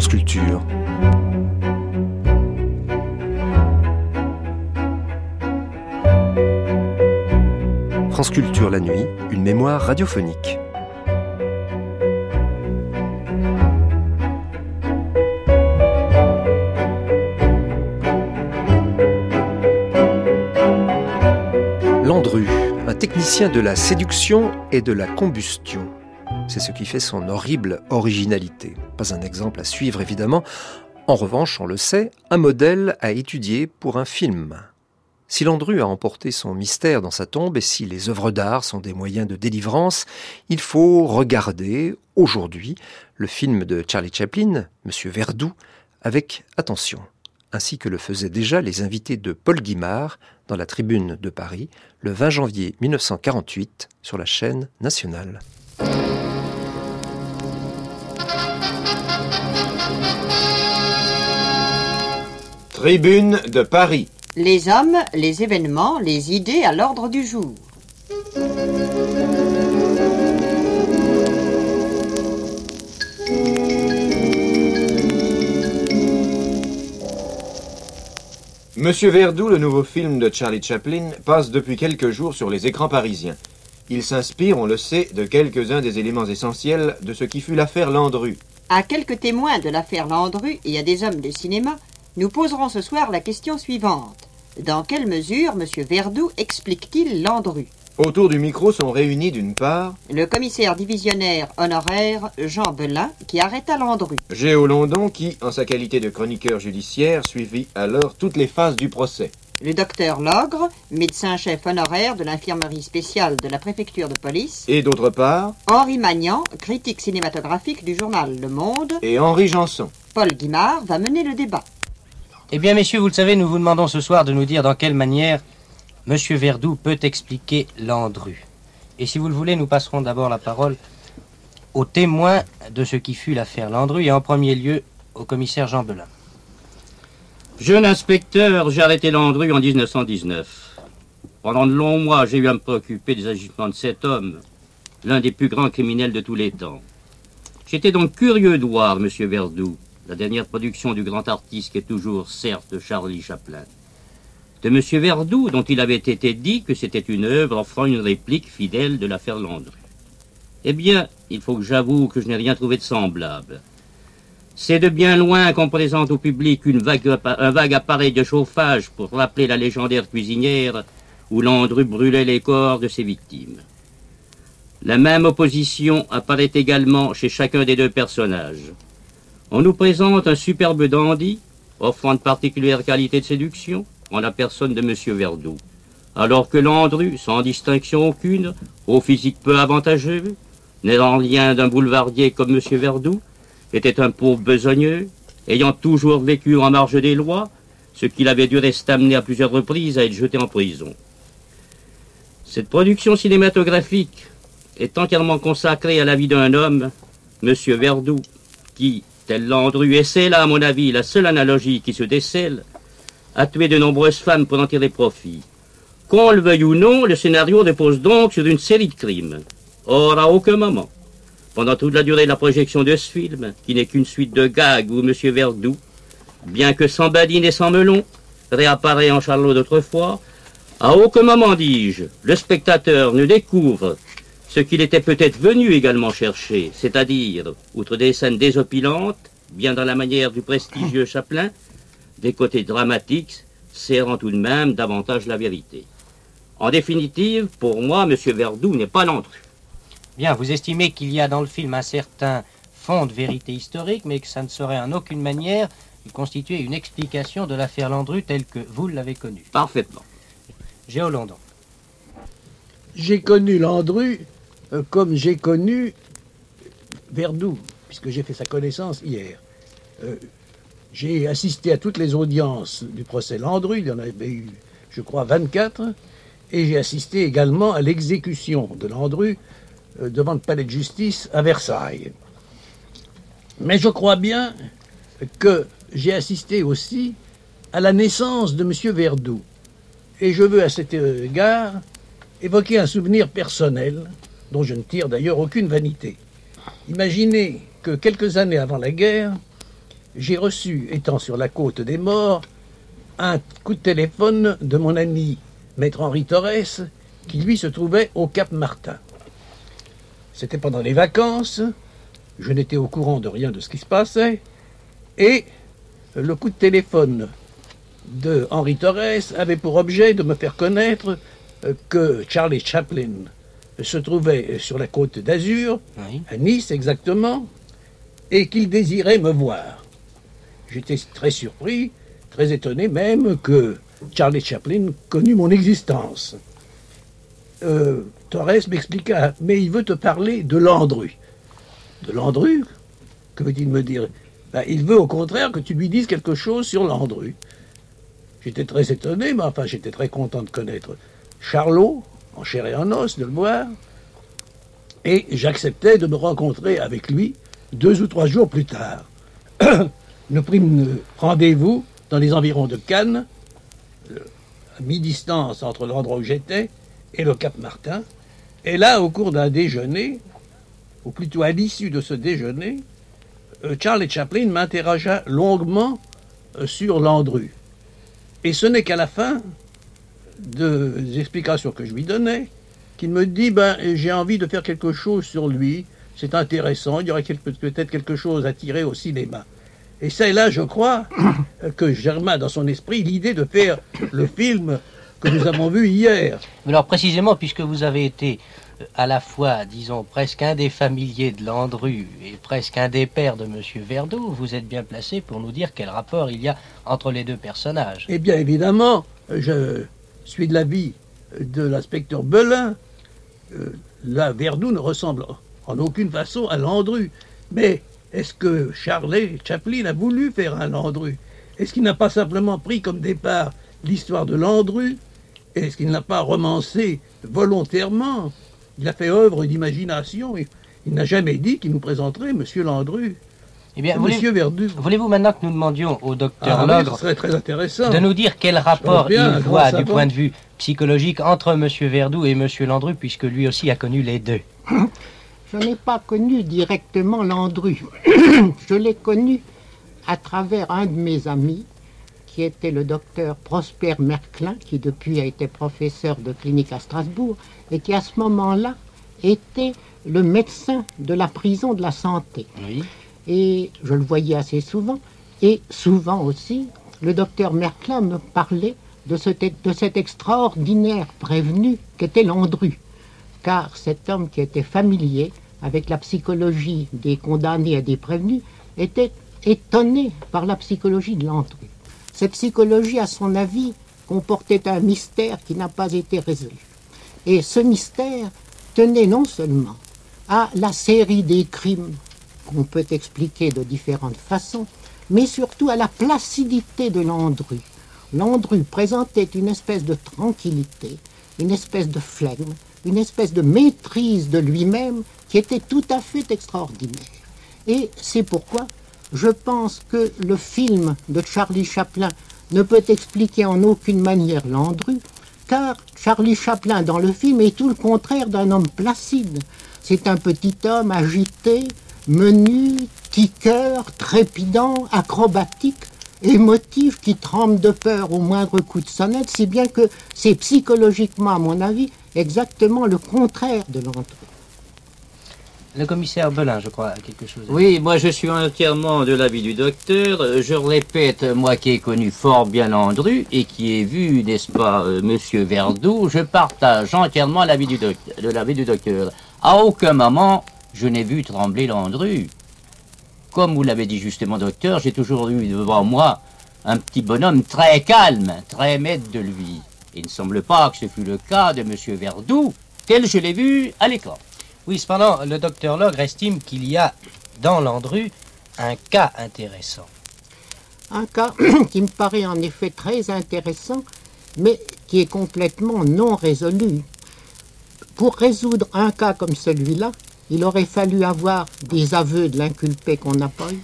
France Culture. La nuit, une mémoire radiophonique. Landru, un technicien de la séduction et de la combustion. C'est ce qui fait son horrible originalité. Pas un exemple à suivre évidemment. En revanche, on le sait, un modèle à étudier pour un film. Si Landru a emporté son mystère dans sa tombe et si les œuvres d'art sont des moyens de délivrance, il faut regarder aujourd'hui le film de Charlie Chaplin, Monsieur Verdoux, avec attention, ainsi que le faisaient déjà les invités de Paul Guimard dans la Tribune de Paris le 20 janvier 1948 sur la chaîne nationale. Tribune de Paris. Les hommes, les événements, les idées à l'ordre du jour. Monsieur Verdoux, le nouveau film de Charlie Chaplin, passe depuis quelques jours sur les écrans parisiens. Il s'inspire, on le sait, de quelques-uns des éléments essentiels de ce qui fut l'affaire Landru. À quelques témoins de l'affaire Landru et à des hommes de cinéma, nous poserons ce soir la question suivante. Dans quelle mesure M. Verdoux explique-t-il Landru? Autour du micro sont réunis d'une part Le commissaire divisionnaire honoraire Jean Belin qui arrêta Landru. Géo London qui, en sa qualité de chroniqueur judiciaire, suivit alors toutes les phases du procès. Le docteur Logre, médecin-chef honoraire de l'infirmerie spéciale de la préfecture de police. Et d'autre part Henri Magnan, critique cinématographique du journal Le Monde. Et Henri Janson. Paul Guimard va mener le débat. Eh bien, messieurs, vous le savez, nous vous demandons ce soir de nous dire dans quelle manière M. Verdoux peut expliquer Landru. Et si vous le voulez, nous passerons d'abord la parole aux témoins de ce qui fut l'affaire Landru et en premier lieu au commissaire Jean Belin. Jeune inspecteur, j'ai arrêté Landru en 1919. Pendant de longs mois, j'ai eu à me préoccuper des agissements de cet homme, l'un des plus grands criminels de tous les temps. J'étais donc curieux de voir M. Verdoux, la dernière production du grand artiste qui est toujours, certes, Charlie Chaplin. De M. Verdoux, dont il avait été dit que c'était une œuvre offrant une réplique fidèle de l'affaire Landru. Eh bien, il faut que j'avoue que je n'ai rien trouvé de semblable. C'est de bien loin qu'on présente au public un vague appareil de chauffage pour rappeler la légendaire cuisinière où Landru brûlait les corps de ses victimes. La même opposition apparaît également chez chacun des deux personnages. On nous présente un superbe dandy, offrant de particulières qualités de séduction, en la personne de M. Verdoux. Alors que Landru, sans distinction aucune, au physique peu avantageux, n'ayant rien d'un boulevardier comme M. Verdoux, était un pauvre besogneux, ayant toujours vécu en marge des lois, ce qui l'avait dû rester amené à plusieurs reprises à être jeté en prison. Cette production cinématographique est entièrement consacrée à la vie d'un homme, M. Verdoux, qui, tel Landru, et c'est là, à mon avis, la seule analogie qui se décèle, a tué de nombreuses femmes pour en tirer profit. Qu'on le veuille ou non, le scénario repose donc sur une série de crimes. Or, à aucun moment, pendant toute la durée de la projection de ce film, qui n'est qu'une suite de gags où M. Verdoux, bien que sans badine et sans melon, réapparaît en Charlot d'autrefois, à aucun moment, dis-je, le spectateur ne découvre ce qu'il était peut-être venu également chercher, c'est-à-dire, outre des scènes désopilantes, bien dans la manière du prestigieux Chaplin, des côtés dramatiques, serrant tout de même davantage la vérité. En définitive, pour moi, M. Verdoux n'est pas Landru. Bien, vous estimez qu'il y a dans le film un certain fond de vérité historique, mais que ça ne saurait en aucune manière constituer une explication de l'affaire Landru telle que vous l'avez connue. Parfaitement. Géo London. J'ai connu Landru euh, comme j'ai connu Verdoux, puisque j'ai fait sa connaissance hier. Euh, j'ai assisté à toutes les audiences du procès Landru, il y en avait eu, je crois, 24, et j'ai assisté également à l'exécution de Landru euh, devant le palais de justice à Versailles. Mais je crois bien que j'ai assisté aussi à la naissance de M. Verdoux. Et je veux à cet égard évoquer un souvenir personnel dont je ne tire d'ailleurs aucune vanité. Imaginez que quelques années avant la guerre, j'ai reçu, étant sur la côte des morts, un coup de téléphone de mon ami maître Henri Torres, qui lui se trouvait au Cap Martin. C'était pendant les vacances, je n'étais au courant de rien de ce qui se passait, et le coup de téléphone de Henri Torres avait pour objet de me faire connaître euh, que Charlie Chaplin se trouvait sur la côte d'Azur, Oui. à Nice exactement, et qu'il désirait me voir. J'étais très surpris, très étonné même que Charlie Chaplin connût mon existence. Euh, Torres m'expliqua, mais il veut te parler de Landru. De Landru? Que veut-il me dire? Ben, Il veut au contraire que tu lui dises quelque chose sur Landru. J'étais très étonné, mais enfin j'étais très content de connaître Charlot, en chair et en os, de le voir. Et j'acceptais de me rencontrer avec lui deux ou trois jours plus tard. Nous prîmes rendez-vous dans les environs de Cannes, euh, à mi-distance entre l'endroit où j'étais et le Cap Martin. Et là, au cours d'un déjeuner, ou plutôt à l'issue de ce déjeuner, euh, Charlie Chaplin m'interrogea longuement euh, sur Landru. Et ce n'est qu'à la fin des explications que je lui donnais qu'il me dit ben j'ai envie de faire quelque chose sur lui, c'est intéressant, il y aurait peut-être quelque chose à tirer au cinéma. Et c'est là, je crois, que germa dans son esprit l'idée de faire le film que nous avons vu hier. Alors précisément, puisque vous avez été euh, à la fois, disons, presque un des familiers de Landru et presque un des pères de Monsieur Verdoux, vous êtes bien placé pour nous dire quel rapport il y a entre les deux personnages. Eh bien, évidemment, je suis de l'avis de l'inspecteur Belin. Euh, là, Verdoux ne ressemble en aucune façon à Landru. Mais est-ce que Charlie Chaplin a voulu faire un Landru? Est-ce qu'il n'a pas simplement pris comme départ l'histoire de Landru? Est-ce qu'il n'a pas romancé volontairement? Il a fait œuvre d'imagination. Il, il n'a jamais dit qu'il nous présenterait Monsieur Landru. Eh bien, voulez- Monsieur Verdoux. voulez-vous maintenant que nous demandions au docteur Ah, Logre très intéressant. de nous dire quel rapport bien, il voit du point de vue psychologique entre Monsieur Verdoux et Monsieur Landru, puisque lui aussi a connu les deux. Je n'ai pas connu directement Landru. Je l'ai connu à travers un de mes amis, qui était le docteur Prosper Merclin, qui depuis a été professeur de clinique à Strasbourg, et qui à ce moment-là était le médecin de la prison de la santé. Oui. Et je le voyais assez souvent. Et souvent aussi, le docteur Merclin me parlait de cet, de cet extraordinaire prévenu qu'était Landru. Car cet homme qui était familier avec la psychologie des condamnés et des prévenus était étonné par la psychologie de Landru. Cette psychologie, à son avis, comportait un mystère qui n'a pas été résolu. Et ce mystère tenait non seulement à la série des crimes qu'on peut expliquer de différentes façons, mais surtout à la placidité de Landru. Landru présentait une espèce de tranquillité, une espèce de flegme, une espèce de maîtrise de lui-même qui était tout à fait extraordinaire. Et c'est pourquoi je pense que le film de Charlie Chaplin ne peut expliquer en aucune manière Landru, car Charlie Chaplin dans le film est tout le contraire d'un homme placide. C'est un petit homme agité, menu, tiqueur, trépidant, acrobatique, émotif, qui tremble de peur au moindre coup de sonnette, si bien que c'est psychologiquement, à mon avis, exactement le contraire de Landru. Le commissaire Belin, je crois, a quelque chose. à Oui, moi je suis entièrement de l'avis du docteur. Euh, Je répète, moi qui ai connu fort bien Landru et qui ai vu, n'est-ce pas, euh, Monsieur Verdoux, je partage entièrement l'avis du docteur, de l'avis du docteur. À aucun moment je n'ai vu trembler Landru. Comme vous l'avez dit justement, docteur, j'ai toujours eu devant moi un petit bonhomme très calme, très maître de lui. Il ne semble pas que ce fût le cas de Monsieur Verdoux, tel je l'ai vu à l'écran. Oui, cependant, le docteur Logre estime qu'il y a dans Landru un cas intéressant. Un cas qui me paraît en effet très intéressant, mais qui est complètement non résolu. Pour résoudre un cas comme celui-là, il aurait fallu avoir des aveux de l'inculpé qu'on n'a pas eu,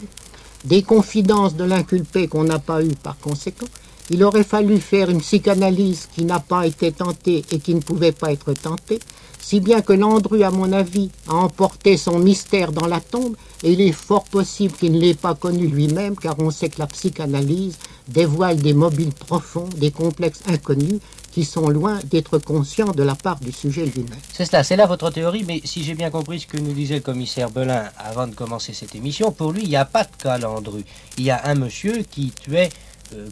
des confidences de l'inculpé qu'on n'a pas eu par conséquent. Il aurait fallu faire une psychanalyse qui n'a pas été tentée et qui ne pouvait pas être tentée. Si bien que Landru, à mon avis, a emporté son mystère dans la tombe, et il est fort possible qu'il ne l'ait pas connu lui-même, car on sait que la psychanalyse dévoile des mobiles profonds, des complexes inconnus, qui sont loin d'être conscients de la part du sujet lui-même. C'est cela, c'est là votre théorie, mais si j'ai bien compris ce que nous disait le commissaire Belin avant de commencer cette émission, pour lui, il n'y a pas de cas Landru. Il y a un monsieur qui tuait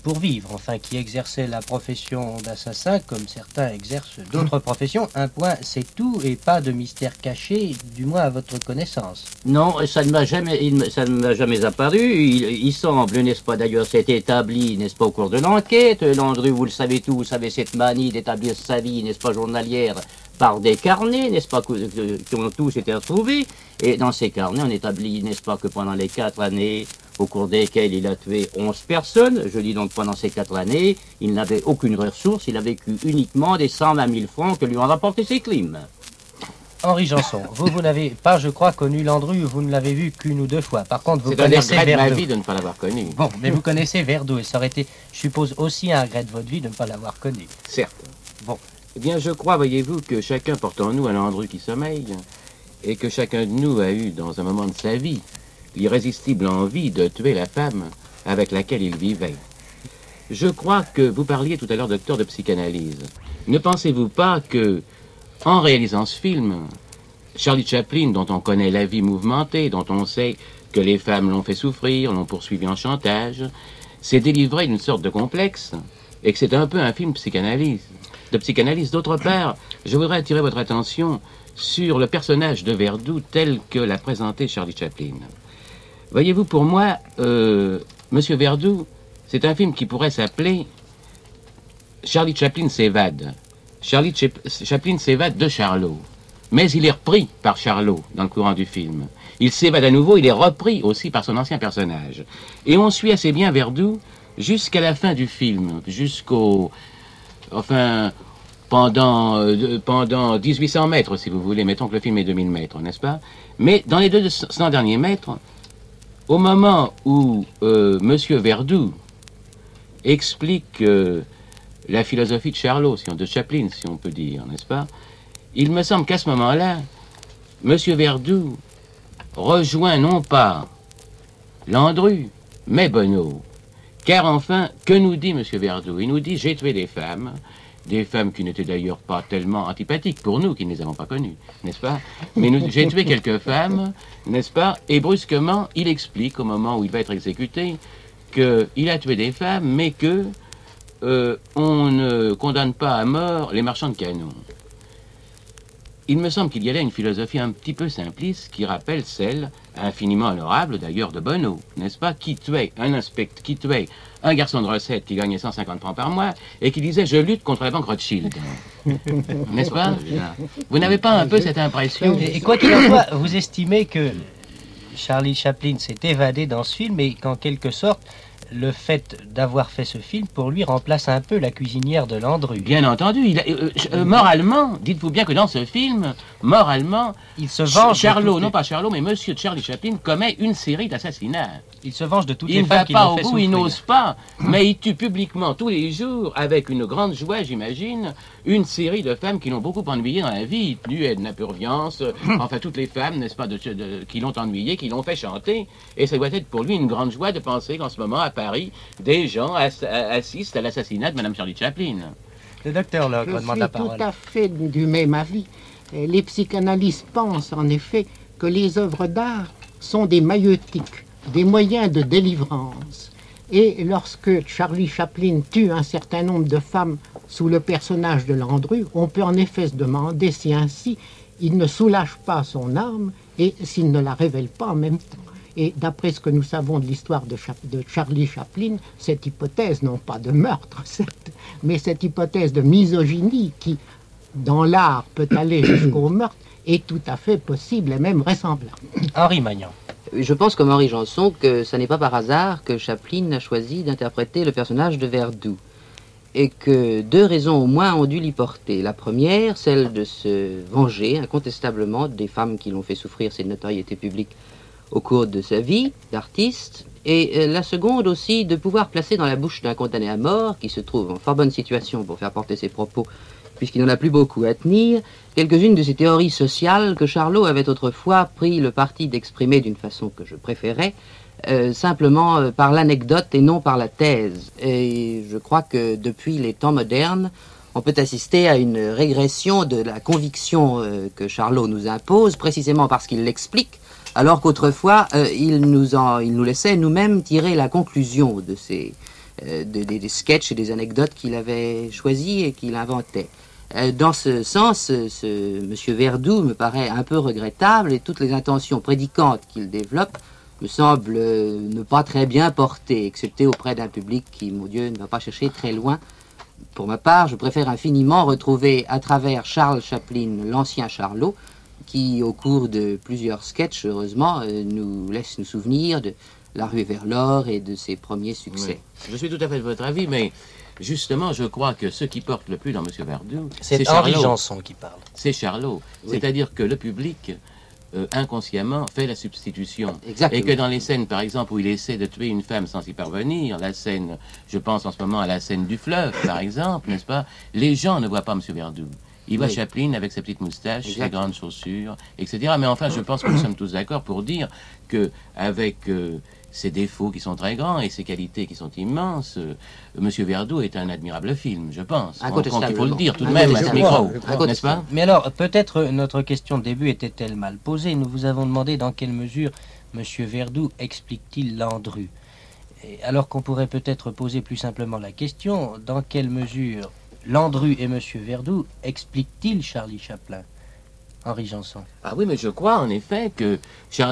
pour vivre, enfin qui exerçait la profession d'assassin comme certains exercent d'autres professions. Un point, c'est tout et pas de mystère caché, du moins à votre connaissance. Non, ça ne m'a jamais, il ça ne m'a jamais apparu. Il, il semble, n'est-ce pas, d'ailleurs, c'est établi, n'est-ce pas, au cours de l'enquête. Landru, vous le savez tous, vous savez cette manie d'établir sa vie, n'est-ce pas, journalière par des carnets, n'est-ce pas, qui ont tous été retrouvés. Et dans ces carnets, on établit, n'est-ce pas, que pendant les quatre années au cours desquelles il a tué 11 personnes, je dis donc pendant ces quatre années, il n'avait aucune ressource, il a vécu uniquement des 120 000 francs que lui ont rapporté ses crimes. Henri Janson, vous, vous n'avez pas, je crois, connu Landru, vous ne l'avez vu qu'une ou deux fois. Par contre, vous C'est un des connaissez regrets de ma Verdeau. vie de ne pas l'avoir connu. Bon, mais vous connaissez Verdeau, et ça aurait été, je suppose, aussi un regret de votre vie de ne pas l'avoir connu. Certes. Bon. Eh bien, je crois, voyez-vous, que chacun porte en nous un Landru qui sommeille, et que chacun de nous a eu, dans un moment de sa vie, l'irrésistible envie de tuer la femme avec laquelle il vivait. Je crois que vous parliez tout à l'heure, docteur, de psychanalyse. Ne pensez-vous pas que, en réalisant ce film, Charlie Chaplin, dont on connaît la vie mouvementée, dont on sait que les femmes l'ont fait souffrir, l'ont poursuivi en chantage, s'est délivré d'une sorte de complexe, et que c'est un peu un film psychanalyse, de psychanalyse. D'autre part, je voudrais attirer votre attention sur le personnage de Verdoux tel que l'a présenté Charlie Chaplin. Voyez-vous, pour moi, euh, Monsieur Verdoux, c'est un film qui pourrait s'appeler Charlie Chaplin s'évade. Charlie Chap- Chaplin s'évade de Charlot. Mais il est repris par Charlot dans le courant du film. Il s'évade à nouveau, il est repris aussi par son ancien personnage. Et on suit assez bien Verdoux jusqu'à la fin du film, jusqu'au... Enfin, pendant, euh, pendant 1800 mètres, si vous voulez. Mettons que le film est 2000 mètres, n'est-ce pas? Mais dans les 200 derniers mètres, au moment où euh, Monsieur Verdoux explique euh, la philosophie de Charlot, de Chaplin, si on peut dire, n'est-ce pas Il me semble qu'à ce moment-là, Monsieur Verdoux rejoint non pas Landru, mais Bonneau. Car enfin, que nous dit Monsieur Verdoux Il nous dit j'ai tué des femmes, des femmes qui n'étaient d'ailleurs pas tellement antipathiques pour nous qui ne les avons pas connues, n'est-ce pas? Mais j'ai tué quelques femmes, n'est-ce pas? Et brusquement, il explique au moment où il va être exécuté qu'il a tué des femmes, mais que euh, on ne condamne pas à mort les marchands de canons. Il me semble qu'il y a là une philosophie un petit peu simpliste qui rappelle celle, infiniment honorable d'ailleurs, de Bonneau, n'est-ce pas Qui tuait un inspecteur, qui tuait un garçon de recette qui gagnait 150 francs par mois et qui disait Je lutte contre la banque Rothschild. n'est-ce pas? Vous n'avez pas un peu cette impression? Et, et quoi qu'il en soit, vous estimez que Charlie Chaplin s'est évadé dans ce film et qu'en quelque sorte, le fait d'avoir fait ce film, pour lui, remplace un peu la cuisinière de Landru. Bien entendu, il a- euh, euh, moralement, dites-vous bien que dans ce film, moralement, Il se venge. Charlot, non pas Charlot, mais Monsieur Charlie Chaplin commet une série d'assassinats. Il se venge de toutes Il les ne femmes va qui pas l'ont au fait bout, il n'ose pas, mais il tue publiquement tous les jours, avec une grande joie, j'imagine, une série de femmes qui l'ont beaucoup ennuyé dans la vie. Nu, Edna Purviance, enfin toutes les femmes, n'est-ce pas, de, de- qui l'ont ennuyé, qui l'ont fait chanter. Et ça doit être pour lui une grande joie de penser qu'en ce moment, à Paris, des gens ass- assistent à l'assassinat de Madame Charlie Chaplin. Le docteur Locke Je demande suis la tout parole. à fait du même avis. Les psychanalystes pensent en effet que les œuvres d'art sont des maïeutiques, des moyens de délivrance. Et lorsque Charlie Chaplin tue un certain nombre de femmes sous le personnage de Landru, on peut en effet se demander si ainsi il ne soulage pas son âme et s'il ne la révèle pas en même temps. Et d'après ce que nous savons de l'histoire de Charlie Chaplin, cette hypothèse, non pas de meurtre, certes, mais cette hypothèse de misogynie qui, dans l'art, peut aller jusqu'au meurtre, est tout à fait possible et même vraisemblable. Henri Magnan. Je pense comme Henri Janson que ce n'est pas par hasard que Chaplin a choisi d'interpréter le personnage de Verdoux. Et que deux raisons au moins ont dû l'y porter. La première, celle de se venger incontestablement des femmes qui l'ont fait souffrir cette notoriété publique au cours de sa vie d'artiste. Et euh, la seconde aussi, de pouvoir placer dans la bouche d'un condamné à mort, qui se trouve en fort bonne situation pour faire porter ses propos puisqu'il n'en a plus beaucoup à tenir, quelques-unes de ces théories sociales que Charlot avait autrefois pris le parti d'exprimer d'une façon que je préférais, euh, simplement euh, par l'anecdote et non par la thèse. Et je crois que depuis les temps modernes, on peut assister à une régression de la conviction euh, que Charlot nous impose, précisément parce qu'il l'explique, alors qu'autrefois, il, nous en, il nous laissait nous-mêmes tirer la conclusion de ces euh, de- des, des sketchs et des anecdotes qu'il avait choisis et qu'il inventait. Euh, Dans ce sens, ce Verdoux me paraît un peu regrettable et toutes les intentions prédicantes qu'il développe me semblent euh, ne pas très bien portées, excepté auprès d'un public qui, mon Dieu, ne va pas chercher très loin. Pour ma part, je préfère infiniment retrouver à travers Charles Chaplin l'ancien Charlot, qui, au cours de plusieurs sketchs, heureusement, nous laisse nous souvenir de La rue vers l'or et de ses premiers succès. Oui. Je suis tout à fait de votre avis, mais justement, je crois que ce qui porte le plus dans M. Verdoux, C'est c'est Henri Charlot. Janson qui parle. C'est Charlot. Oui. C'est-à-dire que le public, euh, inconsciemment, fait la substitution. Exactement. Et que dans les scènes, par exemple, où il essaie de tuer une femme sans y parvenir, la scène, je pense en ce moment à la scène du fleuve, par exemple, n'est-ce pas Les gens ne voient pas M. Verdoux. Ils voient Oui. Chaplin avec sa petite moustache, ses grandes chaussures, etc. Mais enfin, je pense que nous sommes tous d'accord pour dire que avec euh, ses défauts qui sont très grands et ses qualités qui sont immenses, euh, Monsieur Verdoux est un admirable film, je pense. Il faut le dire tout de même à ce micro, n'est-ce pas? Mais alors, peut-être euh, notre question de début était-elle mal posée? Nous vous avons demandé dans quelle mesure M. Verdoux explique-t-il Landru? Alors qu'on pourrait peut-être poser plus simplement la question, dans quelle mesure Landru et M. Verdoux expliquent-ils Charlie Chaplin? Henri Janson. Ah oui, mais je crois en effet que,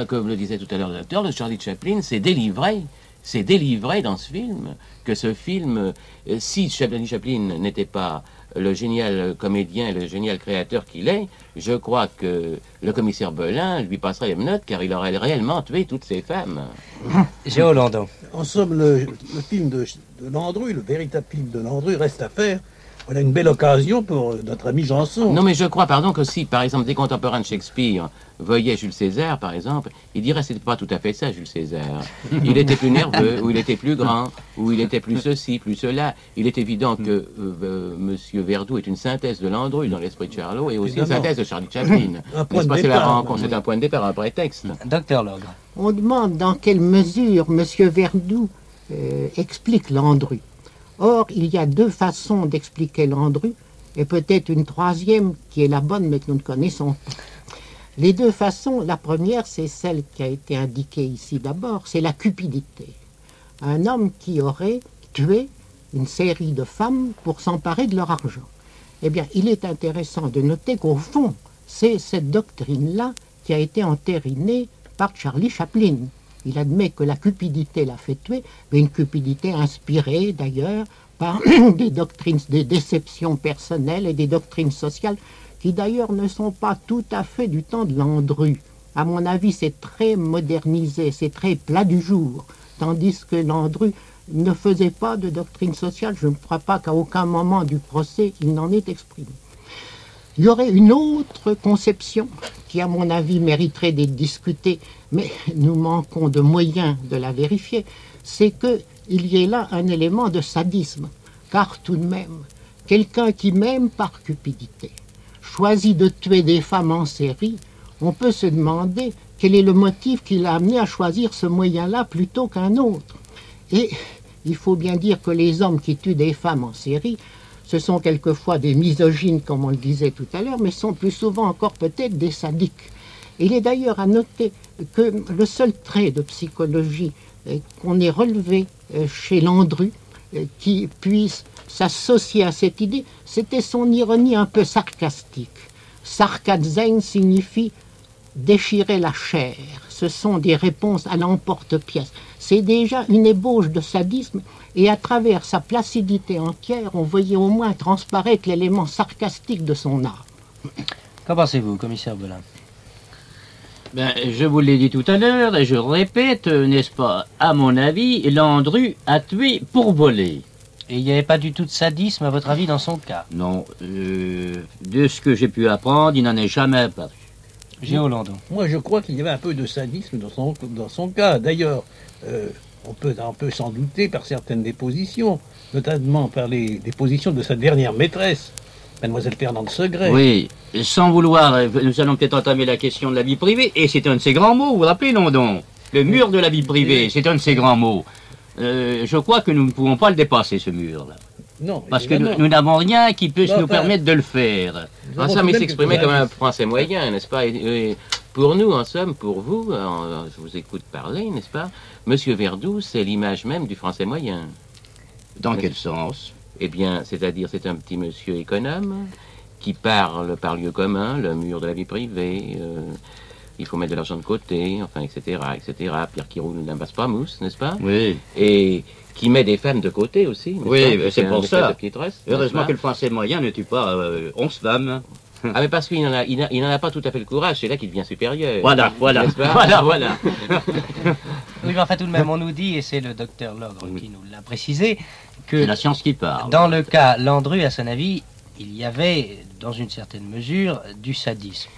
comme le disait tout à l'heure le docteur, le Charlie Chaplin s'est délivré, s'est délivré dans ce film, que ce film, euh, si Chaplin Chaplin n'était pas le génial comédien, le génial créateur qu'il est, je crois que le commissaire Belin lui passerait les menottes car il aurait réellement tué toutes ces femmes. Géo Landon. En somme, le, le film de, de Landru, le véritable film de Landru, reste à faire. Voilà une belle occasion pour euh, notre ami Janson. Non, mais je crois, pardon, que si, par exemple, des contemporains de Shakespeare voyaient Jules César, par exemple, ils diraient que c'était pas tout à fait ça, Jules César. Il était plus nerveux, ou il était plus grand, ou il était plus ceci, plus cela. Il est évident que euh, euh, Monsieur Verdoux est une synthèse de Landru dans l'esprit de Charlot et aussi une synthèse de Charlie Chaplin. C'est la rencontre, oui. c'est un point de départ, un prétexte. Docteur Logre. On demande dans quelle mesure M. Verdoux euh, explique Landru. Or, il y a deux façons d'expliquer Landru, et peut-être une troisième qui est la bonne, mais que nous ne connaissons pas. Les deux façons, la première, c'est celle qui a été indiquée ici d'abord, c'est la cupidité. Un homme qui aurait tué une série de femmes pour s'emparer de leur argent. Eh bien, il est intéressant de noter qu'au fond, c'est cette doctrine-là qui a été entérinée par Charlie Chaplin. Il admet que la cupidité l'a fait tuer, mais une cupidité inspirée d'ailleurs par des doctrines, des déceptions personnelles et des doctrines sociales qui d'ailleurs ne sont pas tout à fait du temps de Landru. À mon avis, c'est très modernisé, c'est très plat du jour, tandis que Landru ne faisait pas de doctrine sociale. Je ne crois pas qu'à aucun moment du procès il n'en ait exprimé. Il y aurait une autre conception qui, à mon avis, mériterait d'être discutée, mais nous manquons de moyens de la vérifier, c'est qu'il y ait là un élément de sadisme. Car tout de même, quelqu'un qui, même par cupidité, choisit de tuer des femmes en série, on peut se demander quel est le motif qui l'a amené à choisir ce moyen-là plutôt qu'un autre. Et il faut bien dire que les hommes qui tuent des femmes en série, ce sont quelquefois des misogynes, comme on le disait tout à l'heure, mais sont plus souvent encore peut-être des sadiques. Il est d'ailleurs à noter que le seul trait de psychologie euh, qu'on ait relevé euh, chez Landru, euh, qui puisse s'associer à cette idée, c'était son ironie un peu sarcastique. Sarkazeng signifie déchirer la chair. Ce sont des réponses à l'emporte-pièce. C'est déjà une ébauche de sadisme et à travers sa placidité entière, on voyait au moins transparaître l'élément sarcastique de son art. Qu'en pensez-vous, commissaire Belin? Ben, je vous l'ai dit tout à l'heure et je le répète, n'est-ce pas? À mon avis, Landru a tué pour voler. Et il n'y avait pas du tout de sadisme, à votre avis, dans son cas? Non, euh, de ce que j'ai pu apprendre, il n'en est jamais paru. Géo Landon. Moi, je crois qu'il y avait un peu de sadisme dans son, dans son cas. D'ailleurs, euh, on, peut, on peut s'en douter par certaines dépositions, notamment par les dépositions de sa dernière maîtresse, Mademoiselle Fernande Segret. Oui, sans vouloir, nous allons peut-être entamer la question de la vie privée, et c'est un de ces grands mots, vous vous rappelez, non donc Le mur de la vie privée, c'est un de ces grands mots. Euh, je crois que nous ne pouvons pas le dépasser, ce mur-là. Non, Parce que évidemment. nous nous n'avons rien qui puisse Non, nous enfin, permettre de le faire. En somme, il s'exprimait comme un français moyen, n'est-ce pas? Et, et Pour nous, en somme, pour vous, euh, je vous écoute parler, n'est-ce pas? Monsieur Verdoux, c'est l'image même du français moyen. Dans quel sens? Eh bien, c'est-à-dire, c'est un petit monsieur économe qui parle par lieu commun, le mur de la vie privée, euh, il faut mettre de l'argent de côté, enfin, etc., etc. Pierre qui roule d'un passe-pas-mousse, n'est-ce pas? Oui. Et qui met des femmes de côté aussi. Oui, pas? c'est pour ça. Heureusement pas? que le français moyen ne tue pas euh, 11 femmes. Ah, mais parce qu'il n'en a, il n'a- il n'en a pas tout à fait le courage, c'est là qu'il devient supérieur. Voilà, voilà, pas? Voilà, voilà. Oui, mais enfin, tout de même, on nous dit, et c'est le docteur Logre qui nous l'a précisé, que C'est la science qui parle. dans le cas Landru, à son avis, il y avait, dans une certaine mesure, du sadisme.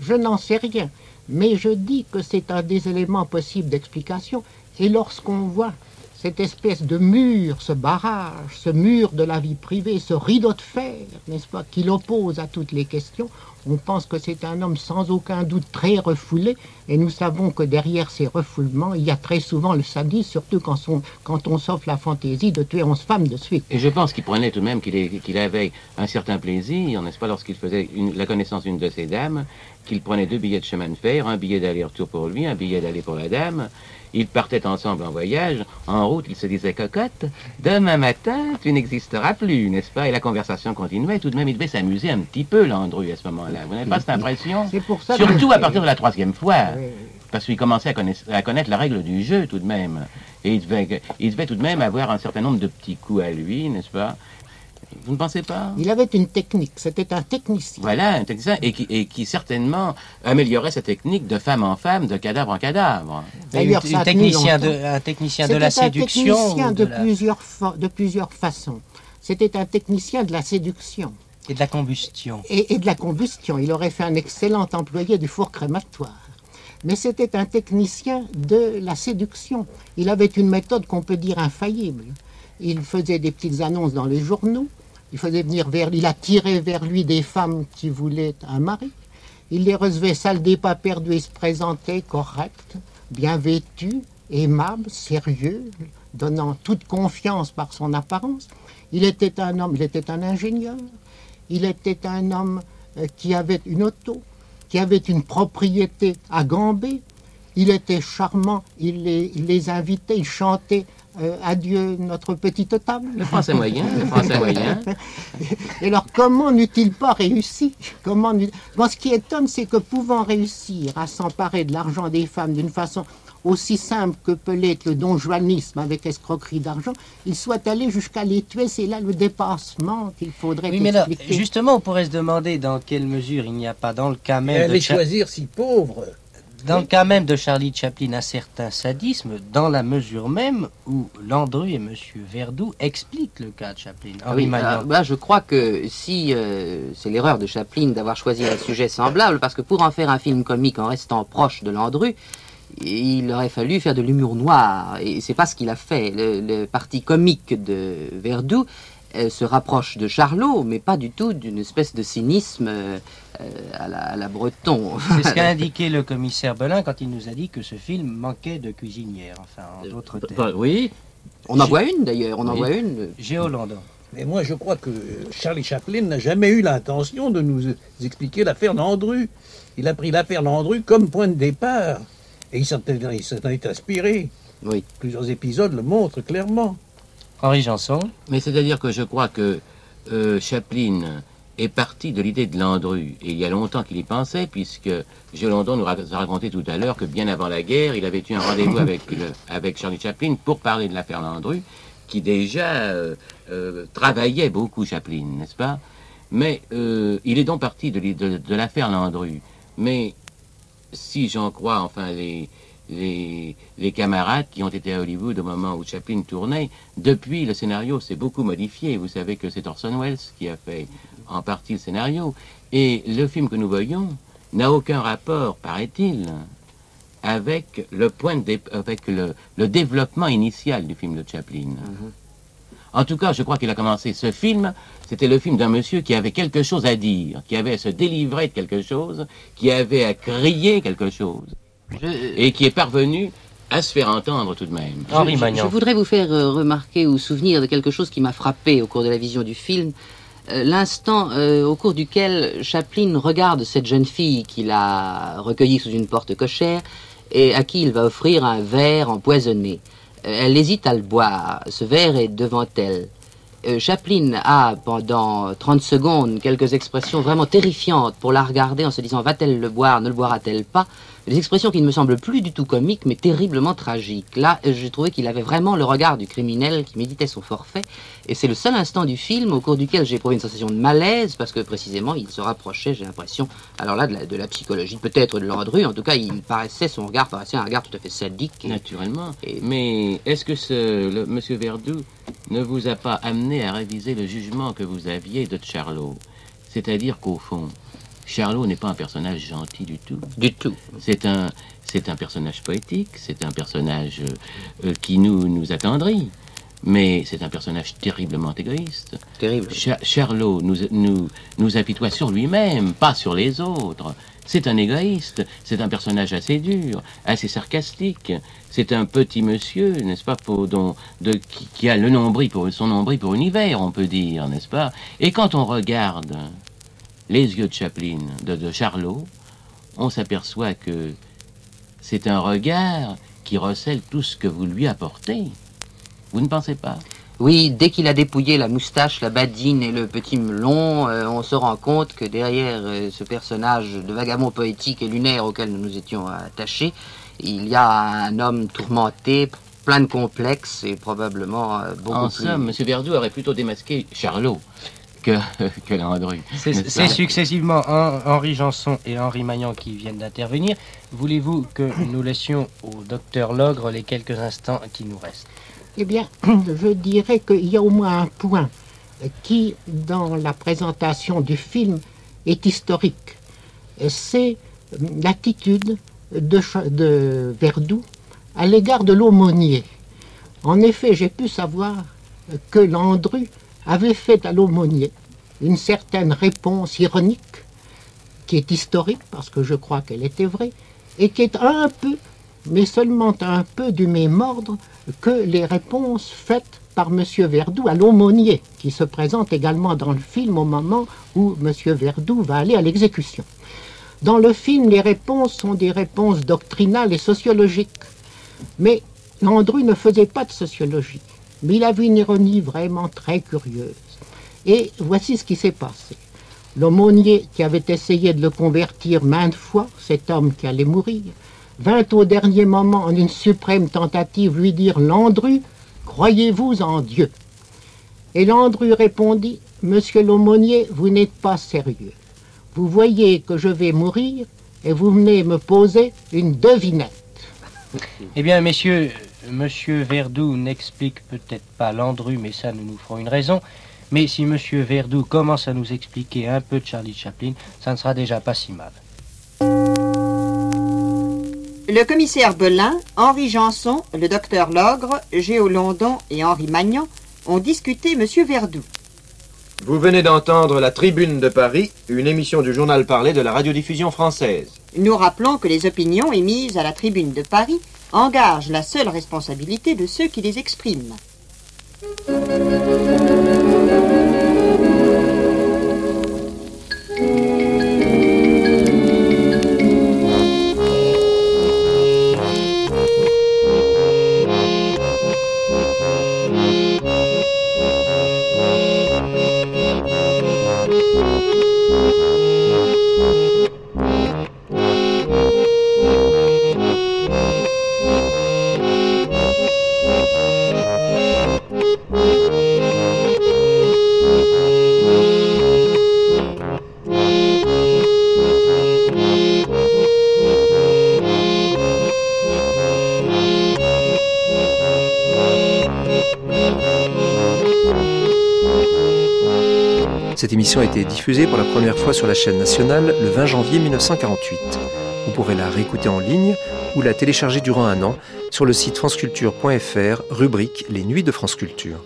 Je n'en sais rien, mais je dis que c'est un des éléments possibles d'explication. Et lorsqu'on voit cette espèce de mur, ce barrage, ce mur de la vie privée, ce rideau de fer, n'est-ce pas, qui l'oppose à toutes les questions, on pense que c'est un homme sans aucun doute très refoulé, et nous savons que derrière ces refoulements, il y a très souvent le sadisme, surtout quand, son- quand on s'offre la fantaisie de tuer onze femmes de suite. Et je pense qu'il prenait tout de même qu'il avait un certain plaisir, n'est-ce pas, lorsqu'il faisait une- la connaissance d'une de ces dames, qu'il prenait deux billets de chemin de fer, un billet d'aller-retour pour lui, un billet d'aller pour la dame. Ils partaient ensemble en voyage. En route, ils se disaient cocotte, demain matin, tu n'existeras plus, n'est-ce pas? Et la conversation continuait. Tout de même, il devait s'amuser un petit peu, Landru, à ce moment-là. Vous n'avez pas cette impression? C'est pour ça que- Surtout à partir de la troisième fois. Oui. Parce qu'il commençait à connaître, à connaître la règle du jeu tout de même. Et il devait, il devait tout de même avoir un certain nombre de petits coups à lui, n'est-ce pas? Vous ne pensez pas? Il avait une technique, c'était un technicien. Voilà, un technicien, et qui, et qui certainement améliorait sa technique de femme en femme, de cadavre en cadavre. D'ailleurs, un technicien de, un technicien de la C'était un séduction. technicien de, de la- plusieurs fa- de plusieurs façons. C'était un technicien de la séduction et de la combustion. et, et de la combustion. Il aurait fait un excellent employé du four crématoire. Mais c'était un technicien de la séduction. Il avait une méthode qu'on peut dire infaillible. Il faisait des petites annonces dans les journaux. Il faisait venir vers, il attirait vers lui des femmes qui voulaient un mari. Il les recevait sales des pas perdus et se présentait correct, bien vêtu, aimable, sérieux, donnant toute confiance par son apparence. Il était un homme, il était un ingénieur, il était un homme euh, qui avait une auto, qui avait une propriété à Gambé. Il était charmant, il les, il les invitait, il chantait euh, Adieu notre petite table. Le français moyen, le français moyen. Et alors, comment n'eût-il pas réussi? Comment Bon, ce qui étonne, c'est que pouvant réussir à s'emparer de l'argent des femmes d'une façon aussi simple que peut l'être le donjuanisme avec escroquerie d'argent, il soit allé jusqu'à les tuer. C'est là le dépassement qu'il faudrait Oui, mais là, expliquer. justement, on pourrait se demander dans quelle mesure il n'y a pas dans le cas même de Cha- choisir si pauvre. dans le cas même de Charlie Chaplin un certain sadisme, dans la mesure même où Landru et Monsieur Verdoux expliquent le cas de Chaplin. Henri Oui, Magnan. alors, bah, je crois que si euh, c'est l'erreur de Chaplin d'avoir choisi un sujet semblable, parce que pour en faire un film comique en restant proche de Landru, il aurait fallu faire de l'humour noir, et c'est pas ce qu'il a fait. Le, le parti comique de Verdoux euh, se rapproche de Charlot, mais pas du tout d'une espèce de cynisme euh, euh, à, la, à la Breton. C'est ce qu'a indiqué le commissaire Belin quand il nous a dit que ce film manquait de cuisinière, enfin, en d'autres Bah, termes. oui, On en voit une d'ailleurs, on en Oui. voit une. Géolandon. Mais moi, je crois que Charlie Chaplin n'a jamais eu l'intention de nous expliquer l'affaire Landru. Il a pris l'affaire Landru comme point de départ. Et il s'en est, inspiré. Oui. Plusieurs épisodes le montrent clairement. Henri Janson. Mais c'est-à-dire que je crois que euh, Chaplin est parti de l'idée de Landru, et il y a longtemps qu'il y pensait, puisque Gélandon nous a raconté tout à l'heure que bien avant la guerre, il avait eu un rendez-vous avec, le- avec Charlie Chaplin pour parler de l'affaire Landru, qui déjà euh, euh, travaillait beaucoup Chaplin, n'est-ce pas? Mais euh, il est donc parti de- de l'affaire Landru. Mais si j'en crois, enfin, les, les, camarades qui ont été à Hollywood au moment où Chaplin tournait, depuis le scénario s'est beaucoup modifié. Vous savez que c'est Orson Welles qui a fait en partie le scénario. Et le film que nous voyons n'a aucun rapport, paraît-il, avec le point de avec le, le développement initial du film de Chaplin. En tout cas, je crois qu'il a commencé ce film. C'était le film d'un monsieur qui avait quelque chose à dire, qui avait à se délivrer de quelque chose, qui avait à crier quelque chose, et qui est parvenu à se faire entendre tout de même. Henri je, je voudrais vous faire euh, remarquer ou souvenir de quelque chose qui m'a frappé au cours de la vision du film. Euh, L'instant euh, au cours duquel Chaplin regarde cette jeune fille qu'il a recueillie sous une porte cochère et à qui il va offrir un verre empoisonné. Euh, elle hésite à le boire. Ce verre est devant elle. Euh, Chaplin a pendant 30 secondes quelques expressions vraiment terrifiantes pour la regarder en se disant va-t-elle le boire, ne le boira-t-elle pas? Des expressions qui ne me semblent plus du tout comiques mais terriblement tragiques. Là, j'ai trouvé qu'il avait vraiment le regard du criminel qui méditait son forfait et c'est le seul instant du film au cours duquel j'ai éprouvé une sensation de malaise parce que précisément il se rapprochait, j'ai l'impression, alors là de la, de la psychologie, peut-être de Landru, en tout cas il paraissait, son regard paraissait un regard tout à fait sadique. et- Naturellement. Mais est-ce que ce, le, Monsieur Verdoux ne vous a pas amené à réviser le jugement que vous aviez de Charlot? C'est-à-dire qu'au fond, Charlot n'est pas un personnage gentil du tout. Du tout. C'est un, c'est un personnage poétique, c'est un personnage euh, qui nous, nous attendrit. Mais c'est un personnage terriblement égoïste. Terrible. Cha- Charlot nous, nous, nous apitoie sur lui-même, pas sur les autres. C'est un égoïste, c'est un personnage assez dur, assez sarcastique. C'est un petit monsieur, n'est-ce pas, pour, dont, de, qui, qui a le nombril pour, son nombril pour univers, on peut dire, n'est-ce pas? Et quand on regarde les yeux de Chaplin, de, de Charlot, on s'aperçoit que c'est un regard qui recèle tout ce que vous lui apportez. Vous ne pensez pas? Oui, dès qu'il a dépouillé la moustache, la badine et le petit melon, euh, on se rend compte que derrière euh, ce personnage de vagabond poétique et lunaire auquel nous nous étions attachés, il y a un homme tourmenté, plein de complexes et probablement euh, beaucoup En plus... somme, M. Verdoux aurait plutôt démasqué Charlot que, que Landru. C'est successivement Hen- Henri Janson et Henri Magnan qui viennent d'intervenir. Voulez-vous que nous laissions au docteur Logre les quelques instants qui nous restent? Eh bien, je dirais qu'il y a au moins un point qui, dans la présentation du film, est historique. C'est l'attitude de, de Verdoux à l'égard de l'aumônier. En effet, j'ai pu savoir que Landru avait fait à l'aumônier une certaine réponse ironique, qui est historique, parce que je crois qu'elle était vraie, et qui est un peu, mais seulement un peu du même ordre que les réponses faites par M. Verdoux à l'aumônier, qui se présente également dans le film au moment où M. Verdoux va aller à l'exécution. Dans le film, les réponses sont des réponses doctrinales et sociologiques. Mais Landru ne faisait pas de sociologie. Mais il avait une ironie vraiment très curieuse. Et voici ce qui s'est passé. L'aumônier qui avait essayé de le convertir maintes fois, cet homme qui allait mourir, vint au dernier moment, en une suprême tentative, lui dire Landru, croyez-vous en Dieu? Et Landru répondit Monsieur l'aumônier, vous n'êtes pas sérieux. Vous voyez que je vais mourir et vous venez me poser une devinette. Eh bien, messieurs, Monsieur Verdoux n'explique peut-être pas Landru, mais ça, nous nous ferons une raison. Mais si Monsieur Verdoux commence à nous expliquer un peu de Charlie Chaplin, ça ne sera déjà pas si mal. Le commissaire Belin, Henri Janson, le docteur Logre, Géo London et Henri Magnan ont discuté Monsieur Verdoux. Vous venez d'entendre La Tribune de Paris, une émission du journal parlé de la radiodiffusion française. Nous rappelons que les opinions émises à la tribune de Paris engagent la seule responsabilité de ceux qui les expriment. Cette émission a été diffusée pour la première fois sur la chaîne nationale le 20 janvier 1948. Vous pourrez la réécouter en ligne ou la télécharger durant un an sur le site franceculture.fr, rubrique Les Nuits de France Culture.